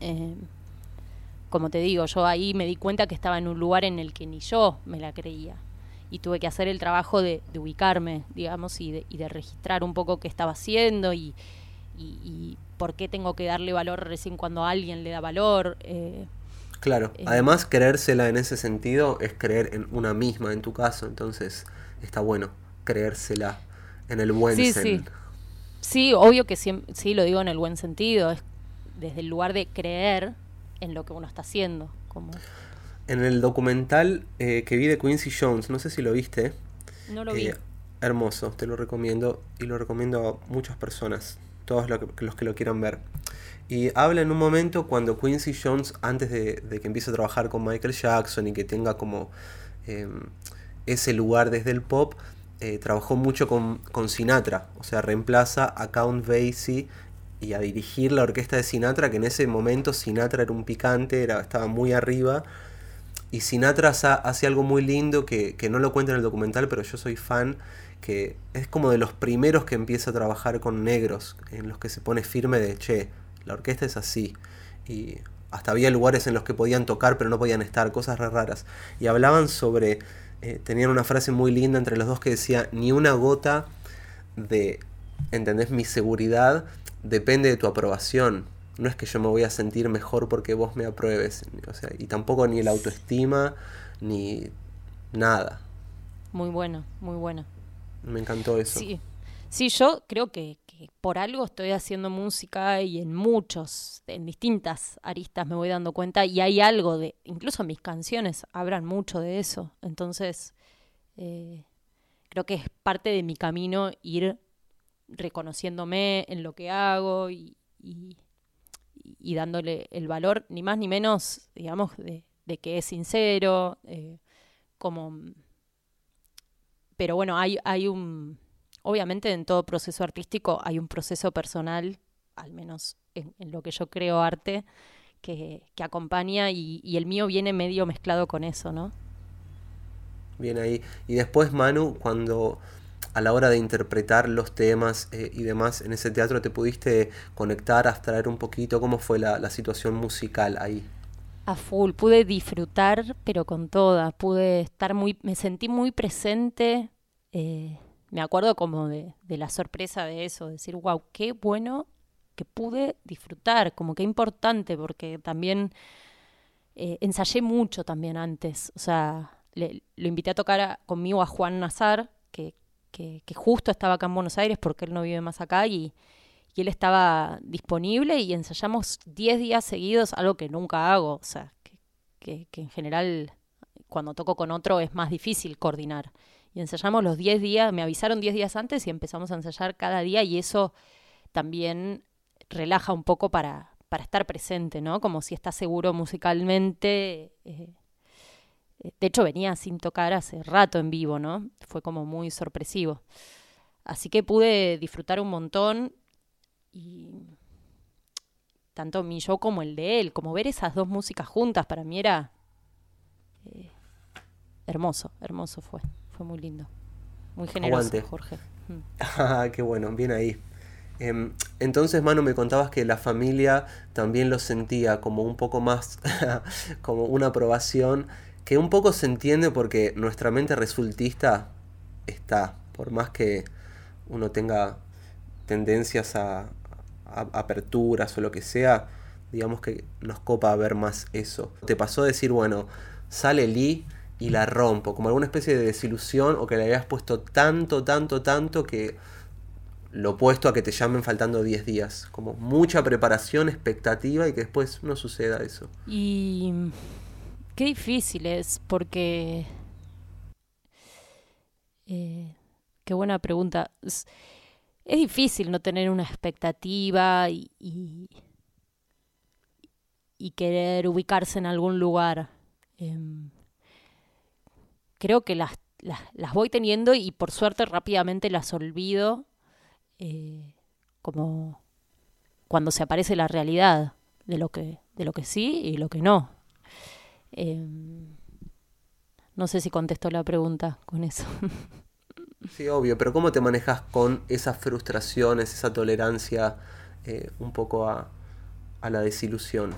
Eh, como te digo, yo ahí me di cuenta que estaba en un lugar en el que ni yo me la creía. Y tuve que hacer el trabajo de, ubicarme, digamos, y de, y de, registrar un poco qué estaba haciendo y, y, por qué tengo que darle valor recién cuando alguien le da valor. Eh, Claro, eh, además creérsela en ese sentido es creer en una misma, en tu caso, entonces está bueno creérsela en el buen sí, Sí. sí, obvio que sí, sí, lo digo en el buen sentido, es desde el lugar de creer en lo que uno está haciendo. Como... En el documental eh, que vi de Quincy Jones, no sé si lo viste. No lo vi. Eh, hermoso, te lo recomiendo y lo recomiendo a muchas personas, todos los que lo quieran ver. Y habla en un momento cuando Quincy Jones, antes de, que empiece a trabajar con Michael Jackson y que tenga como em, ese lugar desde el pop, eh, trabajó mucho con, Sinatra. O sea, reemplaza a Count Basie y a dirigir la orquesta de Sinatra, que en ese momento Sinatra era un picante, era, estaba muy arriba. y Sinatra hace algo muy lindo que, que no lo cuenta en el documental, pero yo soy fan, que es como de los primeros que empieza a trabajar con negros, en los que se pone firme de, che, la orquesta es así. Y hasta había lugares en los que podían tocar pero no podían estar, cosas raras. Y hablaban sobre, eh, tenían una frase muy linda entre los dos que decía, ni una gota de, ¿entendés? Mi seguridad depende de tu aprobación. No es que yo me voy a sentir mejor porque vos me apruebes. O sea, y tampoco ni la autoestima, ni nada. Muy bueno, muy bueno. Me encantó eso. Sí, sí yo creo que, por algo estoy haciendo música y en muchos, en distintas aristas me voy dando cuenta y hay algo de, incluso mis canciones hablan mucho de eso. Entonces, eh, creo que es parte de mi camino ir reconociéndome en lo que hago y, y, dándole el valor, ni más ni menos, digamos, de, que es sincero, eh, como... Pero bueno, hay, hay un... Obviamente en todo proceso artístico hay un proceso personal, al menos en, lo que yo creo arte, que, que acompaña y, y, el mío viene medio mezclado con eso, ¿no? Bien ahí. Y después, Manu, cuando a la hora de interpretar los temas eh, y demás en ese teatro te pudiste conectar, abstraer un poquito? ¿Cómo fue la, situación musical ahí? A full, pude disfrutar, pero con toda, pude estar muy, me sentí muy presente, eh, me acuerdo como de, la sorpresa de eso, decir, wow, qué bueno que pude disfrutar, como qué importante, porque también eh, ensayé mucho también antes, o sea, le, lo invité a tocar conmigo a Juan Nazar, que, que, justo estaba acá en Buenos Aires porque él no vive más acá y, él estaba disponible y ensayamos 10 días seguidos, algo que nunca hago, o sea, que, en general cuando toco con otro es más difícil coordinar. Y ensayamos los 10 días, me avisaron 10 días antes y empezamos a ensayar cada día y eso también relaja un poco para, para estar presente, ¿no? Como si estás seguro musicalmente. Eh, de hecho, venía sin tocar hace rato en vivo, ¿no? Fue como muy sorpresivo. Así que pude disfrutar un montón y tanto mi show como el de él, como ver esas dos músicas juntas, para mí era eh, hermoso, hermoso fue, fue muy lindo, muy generoso, Jorge. Mm. Ah, qué bueno, bien ahí. Em, entonces, Manu, me contabas que la familia también lo sentía como un poco más, como una aprobación que un poco se entiende porque nuestra mente resultista está, por más que uno tenga tendencias a, aperturas o lo que sea, digamos que nos copa ver más eso. Te pasó a decir, bueno, sale Lee y la rompo, como alguna especie de desilusión o que le habías puesto tanto, tanto, tanto que lo opuesto a que te llamen faltando 10 días, como mucha preparación, expectativa y que después no suceda eso. Y Qué difícil es, porque... Eh, qué buena pregunta. Es, difícil no tener una expectativa y, y, querer ubicarse en algún lugar. Em, creo que las, las, voy teniendo y por suerte rápidamente las olvido, eh, como cuando se aparece la realidad de lo que, de lo que sí y lo que no. Em, no sé si contestó la pregunta con eso. Sí, obvio, pero ¿cómo te manejas con esas frustraciones, esa tolerancia eh, un poco a, a, la desilusión?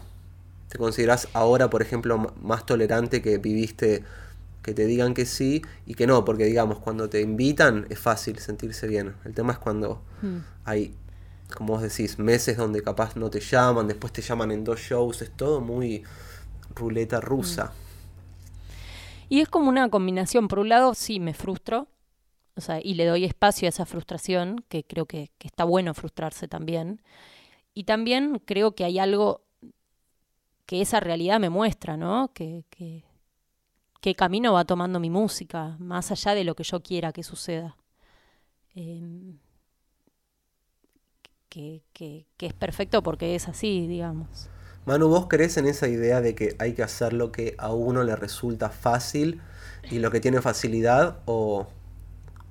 ¿Te consideras ahora, por ejemplo, más tolerante que viviste que te digan que sí y que no? Porque digamos, cuando te invitan es fácil sentirse bien. El tema es cuando hmm. hay, como vos decís, meses donde capaz no te llaman, después te llaman en dos shows, es todo muy ruleta rusa. Mm. Y es como una combinación. Por un lado, sí, me frustro, o sea, y le doy espacio a esa frustración, que creo que, está bueno frustrarse también. Y también creo que hay algo que esa realidad me muestra, ¿no? Que, que, qué camino va tomando mi música, más allá de lo que yo quiera que suceda. Em, que, que, es perfecto porque es así, digamos. Manu, ¿vos crees en esa idea de que hay que hacer lo que a uno le resulta fácil y lo que tiene facilidad o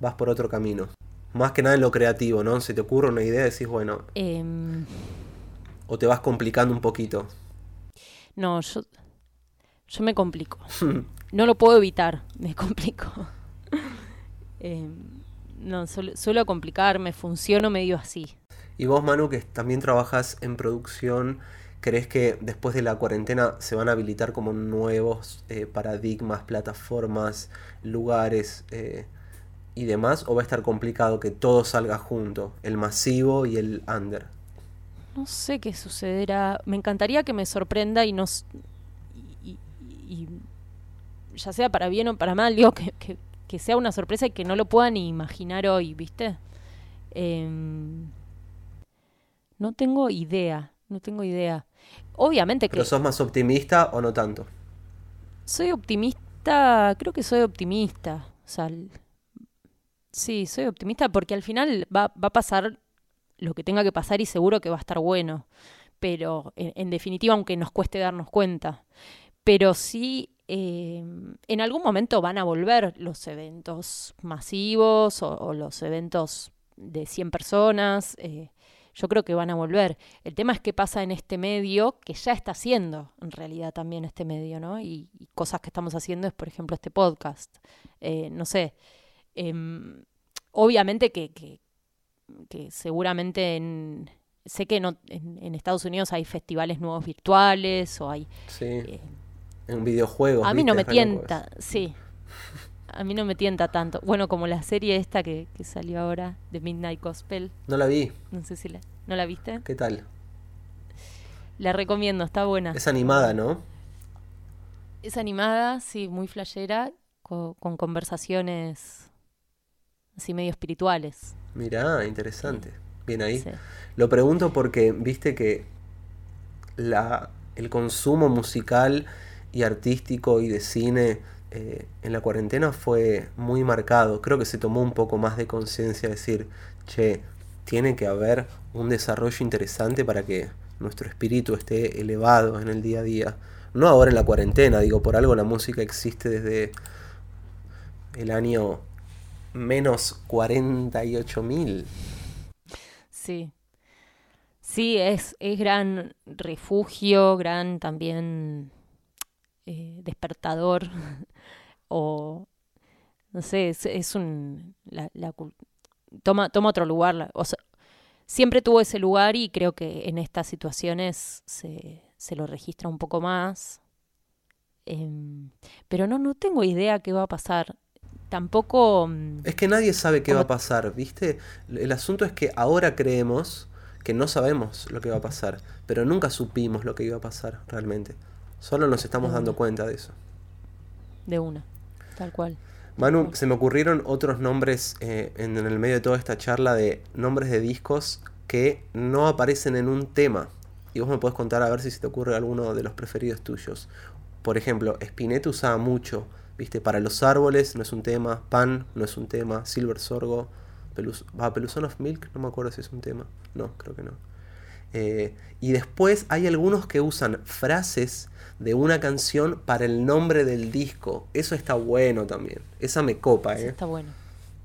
vas por otro camino? Más que nada en lo creativo, ¿no? Se te ocurre una idea y decís, bueno... Em, o te vas complicando un poquito. No, yo, yo me complico. no lo puedo evitar, me complico. Eh, no, suelo, complicarme, funciono medio así. Y vos, Manu, que también trabajas en producción, ¿crees que después de la cuarentena se van a habilitar como nuevos eh, paradigmas, plataformas, lugares eh, y demás? ¿O va a estar complicado que todo salga junto, el masivo y el under? No sé qué sucederá. Me encantaría que me sorprenda y nos. Y, ya sea para bien o para mal, digo que, sea una sorpresa y que no lo pueda ni imaginar hoy, ¿viste? Em, no tengo idea, no tengo idea. Obviamente que... ¿Pero sos más optimista o no tanto? Soy optimista, creo que soy optimista. O sea, sí, soy optimista porque al final va, va a pasar lo que tenga que pasar y seguro que va a estar bueno. Pero en, definitiva, aunque nos cueste darnos cuenta. Pero sí, eh, en algún momento van a volver los eventos masivos o, los eventos de 100 personas. Eh, yo creo que van a volver. El tema es qué pasa en este medio, que ya está haciendo en realidad también este medio, ¿no? Y, cosas que estamos haciendo es, por ejemplo, este podcast. Eh, no sé. Em, obviamente que, que seguramente en, sé que no, en, Estados Unidos hay festivales nuevos virtuales o hay... Sí. En videojuegos. A mí no me tienta, sí. A mí no me tienta tanto. Bueno, como la serie esta que, que, salió ahora, de Midnight Gospel. No la vi. No sé si la... ¿No la viste? ¿Qué tal? La recomiendo, está buena. Es animada, ¿no? Es animada, sí, muy flashera, con, con conversaciones así medio espirituales. Mirá, interesante. Bien ahí. Lo pregunto porque viste que la, el consumo musical y artístico y de cine eh, en la cuarentena fue muy marcado. Creo que se tomó un poco más de conciencia, decir, che, tiene que haber un desarrollo interesante para que nuestro espíritu esté elevado en el día a día. No ahora en la cuarentena, digo, por algo la música existe desde el año menos 48 mil. Sí. Sí, es, es gran refugio, gran también eh, despertador. o, no sé, es, un... La, toma, toma otro lugar. O sea, siempre tuvo ese lugar y creo que en estas situaciones se, se lo registra un poco más. Em, pero no, no tengo idea qué va a pasar tampoco... Mm, es que nadie sabe qué va a pasar, ¿viste? El asunto es que ahora creemos que no sabemos lo que va a pasar, pero nunca supimos lo que iba a pasar realmente. Solo nos estamos dando cuenta de eso. De una, tal cual. Manu, se me ocurrieron otros nombres eh, en, en el medio de toda esta charla de nombres de discos que no aparecen en un tema. Y vos me podés contar a ver si se te ocurre alguno de los preferidos tuyos. Por ejemplo, Spinetta usaba mucho ¿Viste? Para los árboles no es un tema, Pan no es un tema, Silver Sorgo, Pelus ah, Peluzón of Milk, no me acuerdo si es un tema. No, creo que no. Eh, y después hay algunos que usan frases de una canción para el nombre del disco. Eso está bueno también. Esa me copa, ¿eh? está bueno.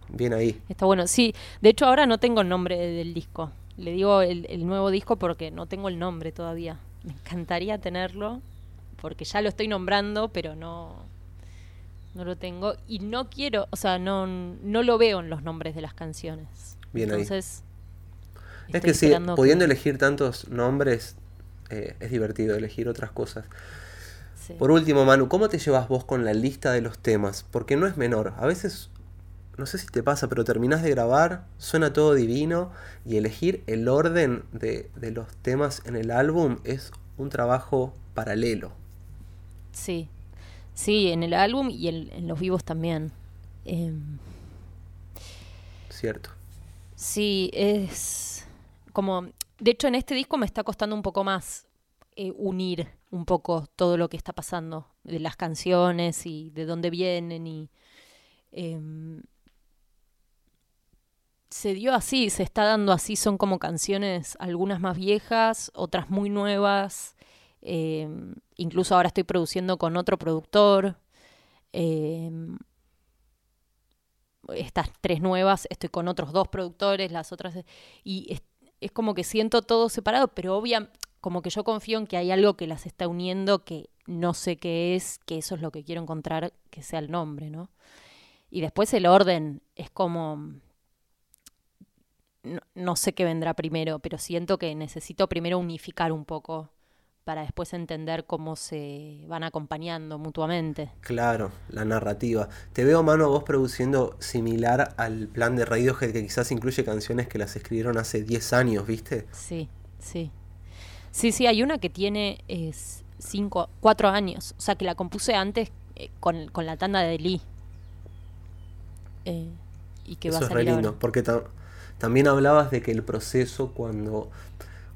Bien ahí. Está bueno. Sí, de hecho ahora no tengo el nombre del disco. Le digo el, el nuevo disco porque no tengo el nombre todavía. Me encantaría tenerlo porque ya lo estoy nombrando, pero no, no lo tengo y no quiero, o sea, no, no lo veo en los nombres de las canciones. Bien Entonces, Es que sí, pudiendo elegir tantos nombres, eh, es divertido elegir otras cosas. Por último, Manu, ¿cómo te llevas vos con la lista de los temas? Porque no es menor. A veces, no sé si te pasa, pero terminás de grabar, suena todo divino y elegir el orden de, de los temas en el álbum es un trabajo paralelo. Sí, Sí, en el álbum y en, los vivos también. Em, Cierto. Sí, es como... De hecho, en este disco me está costando un poco más eh, unir un poco todo lo que está pasando, de las canciones y de dónde vienen y... Em, se dio así, se está dando así, son como canciones, algunas más viejas, otras muy nuevas, Em, incluso ahora estoy produciendo con otro productor. Em, estas tres nuevas, estoy con otros dos productores, las otras... Y es, como que siento todo separado, pero obvia, como que yo confío en que hay algo que las está uniendo que no sé qué es, que eso es lo que quiero encontrar, que sea el nombre, ¿no? Y después el orden es como... No, no sé qué vendrá primero, pero siento que necesito primero unificar un poco para después entender cómo se van acompañando mutuamente. Claro, la narrativa. Te veo, mano, vos produciendo similar al plan de Radiohead que quizás incluye canciones que las escribieron hace 10 años, ¿viste? Sí, sí. Sí, sí, hay una que tiene es, cinco, cuatro años. O sea, que la compuse antes eh, con, con, la tanda de Lee. Eh, y que Eso va a es re lindo, porque ta también hablabas de que el proceso cuando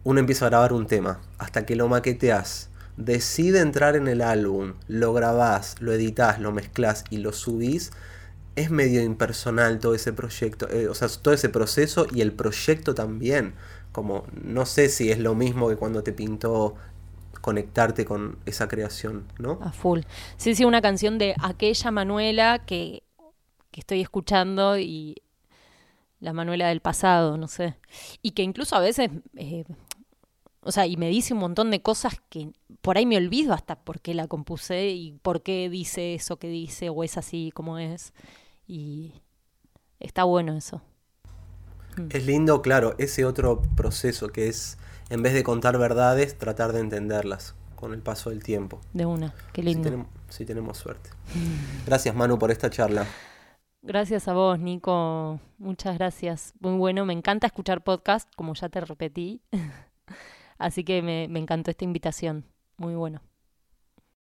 uno empieza a grabar un tema, hasta que lo maqueteas, decide entrar en el álbum, lo grabás, lo editas, lo mezclas y lo subís, es medio impersonal todo ese proyecto, eh, o sea, todo ese proceso y el proyecto también. Como no sé si es lo mismo que cuando te pintó conectarte con esa creación, ¿no? A full. Sí, sí, una canción de aquella Manuela que, que estoy escuchando y la Manuela del pasado, no sé. Y que incluso a veces eh, o sea, y me dice un montón de cosas que por ahí me olvido hasta por qué la compuse y por qué dice eso que dice o es así como es. Y está bueno eso. Mm. Es lindo, claro, ese otro proceso que es, en vez de contar verdades, tratar de entenderlas con el paso del tiempo. De una, qué lindo. Si tenemos, si tenemos suerte. Gracias Manu por esta charla. Gracias a vos, Nico. Muchas gracias. Muy bueno. Me encanta escuchar podcast, como ya te repetí. Así que me, me encantó esta invitación. Muy bueno.